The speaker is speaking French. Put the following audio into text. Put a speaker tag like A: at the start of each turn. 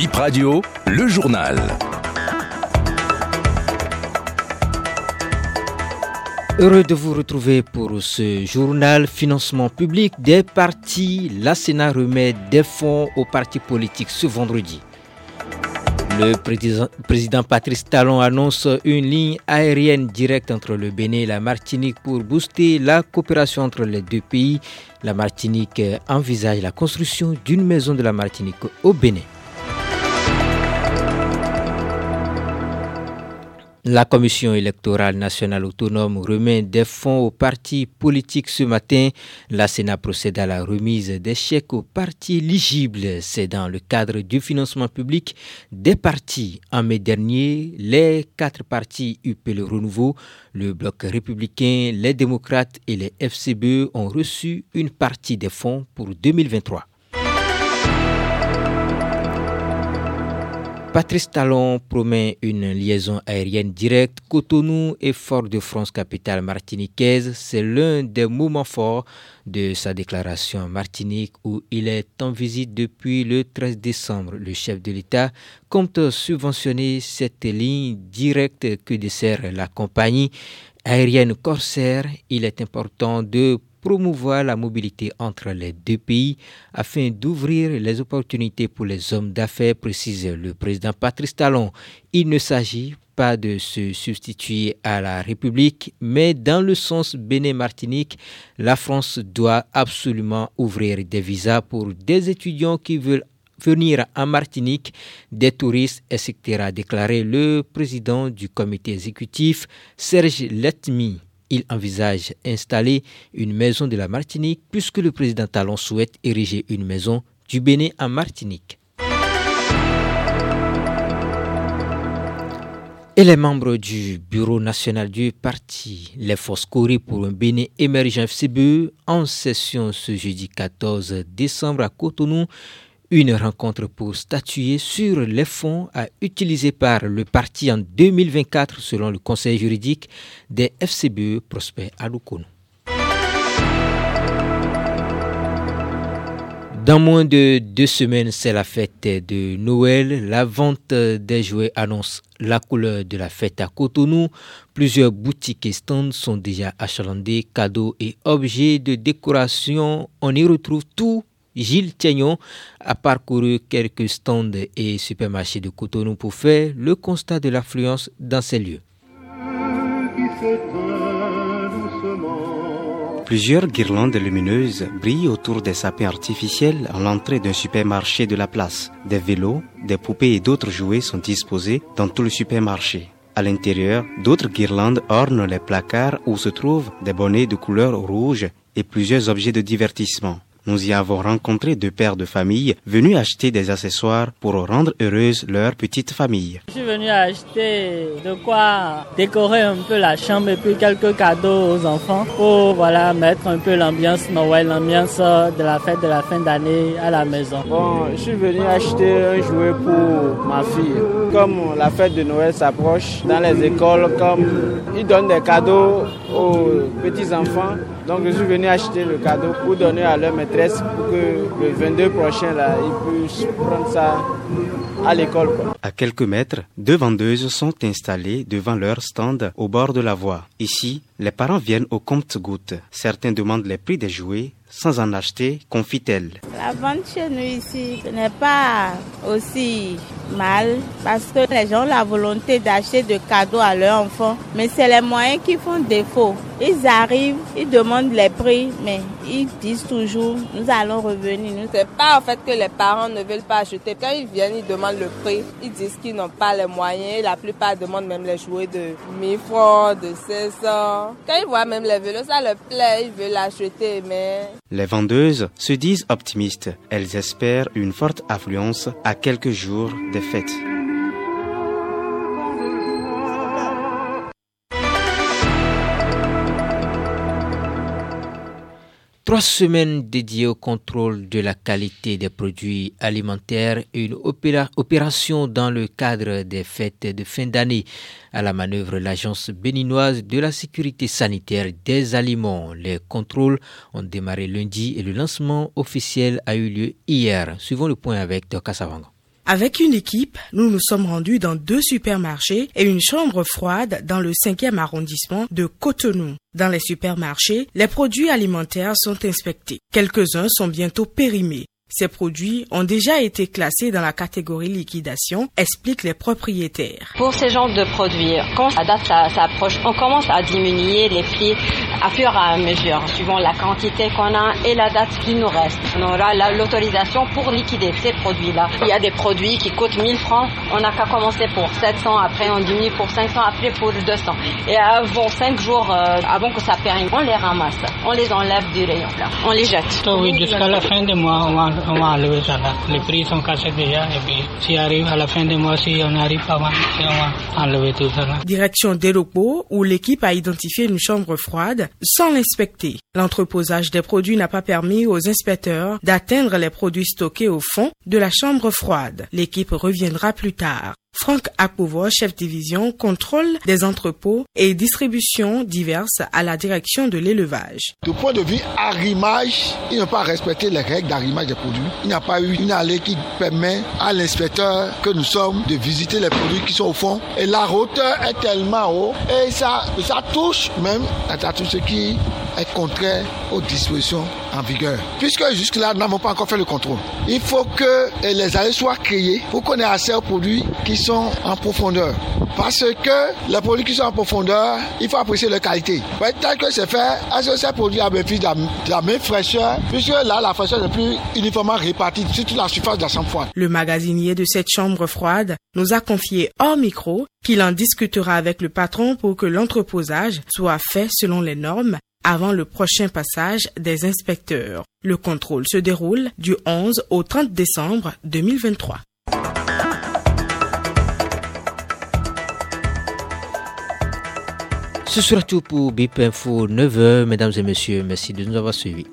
A: Bip Radio, le journal.
B: Heureux de vous retrouver pour ce journal financement public des partis. La Sénat remet des fonds aux partis politiques ce vendredi. Le président, Patrice Talon annonce une ligne aérienne directe entre le Bénin et la Martinique pour booster la coopération entre les deux pays. La Martinique envisage la construction d'une maison de la Martinique au Bénin. La Commission électorale nationale autonome remet des fonds aux partis politiques ce matin. La Sénat procède à la remise des chèques aux partis éligibles. C'est dans le cadre du financement public des partis. En mai dernier, les quatre partis UP Le Renouveau, le Bloc républicain, les démocrates et les FCBE ont reçu une partie des fonds pour 2023. Patrice Talon promet une liaison aérienne directe Cotonou et Fort-de-France, capitale martiniquaise. C'est l'un des moments forts de sa déclaration Martinique où il est en visite depuis le 13 décembre. Le chef de l'État compte subventionner cette ligne directe que dessert la compagnie aérienne Corsair. Il est important de promouvoir la mobilité entre les deux pays afin d'ouvrir les opportunités pour les hommes d'affaires, précise le président Patrice Talon. Il ne s'agit pas de se substituer à la République, mais dans le sens Bénin-Martinique, la France doit absolument ouvrir des visas pour des étudiants qui veulent venir en Martinique, des touristes, etc., a déclaré le président du comité exécutif, Serge Letmi il envisage installer une maison de la Martinique puisque le président Talon souhaite ériger une maison du Bénin en Martinique. Et les membres du bureau national du parti, les forces Corée pour un Bénin émergent FCBE, en session ce jeudi 14 décembre à Cotonou, une rencontre pour statuer sur les fonds à utiliser par le parti en 2024 selon le conseil juridique des FCBE Prosper Alukono. Dans moins de deux semaines, c'est la fête de Noël. La vente des jouets annonce la couleur de la fête à Cotonou. Plusieurs boutiques et stands sont déjà achalandés. Cadeaux et objets de décoration, on y retrouve tout Gilles Tiagnon a parcouru quelques stands et supermarchés de Cotonou pour faire le constat de l'affluence dans ces lieux.
C: Plusieurs guirlandes lumineuses brillent autour des sapins artificiels à l'entrée d'un supermarché de la place. Des vélos, des poupées et d'autres jouets sont disposés dans tout le supermarché. À l'intérieur, d'autres guirlandes ornent les placards où se trouvent des bonnets de couleur rouge et plusieurs objets de divertissement. Nous y avons rencontré deux pères de famille venus acheter des accessoires pour rendre heureuse leur petite famille.
D: Je suis venu acheter de quoi décorer un peu la chambre et puis quelques cadeaux aux enfants pour voilà mettre un peu l'ambiance Noël, l'ambiance de la fête de la fin d'année à la maison.
E: Bon, je suis venu acheter un jouet pour ma fille. Comme la fête de Noël s'approche dans les écoles, comme ils donnent des cadeaux aux petits enfants, donc je suis venu acheter le cadeau pour donner à leur maîtresse pour que le 22 prochain, là, ils puissent prendre ça à l'école.
C: À quelques mètres, deux vendeuses sont installées devant leur stand au bord de la voie. Ici, les parents viennent au compte-gouttes. Certains demandent les prix des jouets sans en acheter, confie-t-elle.
F: La vente chez nous ici ce n'est pas aussi mal parce que les gens ont la volonté d'acheter des cadeaux à leurs enfants, mais c'est les moyens qui font défaut. Ils arrivent, ils demandent les prix, mais ils disent toujours nous allons revenir.
G: C'est pas en fait que les parents ne veulent pas acheter. Quand ils viennent, ils demandent le prix. Ils disent qu'ils n'ont pas les moyens. La plupart demandent même les jouets de 1000 francs, de 500. Quand ils voient même les vélos, ça leur plaît, ils veulent l'acheter, mais...
C: Les vendeuses se disent optimistes. Elles espèrent une forte affluence à quelques jours des fêtes.
B: Trois semaines dédiées au contrôle de la qualité des produits alimentaires et une opération dans le cadre des fêtes de fin d'année. À la manœuvre, l'Agence béninoise de la sécurité sanitaire des aliments. Les contrôles ont démarré lundi et le lancement officiel a eu lieu hier. Suivons le point avec Dr.
H: Avec une équipe, nous nous sommes rendus dans deux supermarchés et une chambre froide dans le 5e arrondissement de Cotonou. Dans les supermarchés, les produits alimentaires sont inspectés. Quelques-uns sont bientôt périmés. Ces produits ont déjà été classés dans la catégorie liquidation, expliquent les propriétaires.
I: Pour ces genres de produits, quand la date s'approche, on commence à diminuer les prix à fur et à mesure, suivant la quantité qu'on a et la date qui nous reste. On aura l'autorisation pour liquider ces produits-là. Il y a des produits qui coûtent 1000 francs, on n'a qu'à commencer pour 700, après on diminue pour 500, après pour 200. Et avant 5 jours, euh, avant que ça périme, on les ramasse, on les enlève du rayon là, on les jette.
J: oui, jusqu'à la fin du mois, on va si arrive à la fin mois, si on arrive enlever tout ça.
H: Direction Delopo où l'équipe a identifié une chambre froide sans l'inspecter. L'entreposage des produits n'a pas permis aux inspecteurs d'atteindre les produits stockés au fond de la chambre froide. L'équipe reviendra plus tard. Franck Akouvo, chef division contrôle des entrepôts et distributions diverses à la direction de l'élevage.
K: Du point de vue arrimage, il n'a pas respecté les règles d'arrimage des produits. Il n'y a pas eu une allée qui permet à l'inspecteur que nous sommes de visiter les produits qui sont au fond. Et la hauteur est tellement haut et ça, ça touche même à tout ce qui est contraire aux dispositions en vigueur. Puisque jusque-là, nous n'avons pas encore fait le contrôle. Il faut que les allées soient créées pour qu'on ait assez aux produits qui sont en profondeur. Parce que les produits qui sont en profondeur, il faut apprécier leur qualité. Ouais, tel que c'est fait, est-ce que ces produits la, de la même fraîcheur? Puisque là, la fraîcheur n'est plus uniformément répartie sur toute la surface de la chambre froide.
H: Le magasinier de cette chambre froide nous a confié hors micro qu'il en discutera avec le patron pour que l'entreposage soit fait selon les normes avant le prochain passage des inspecteurs. Le contrôle se déroule du 11 au 30 décembre 2023.
B: Ce sera tout pour BIP Info 9h. Mesdames et messieurs, merci de nous avoir suivis.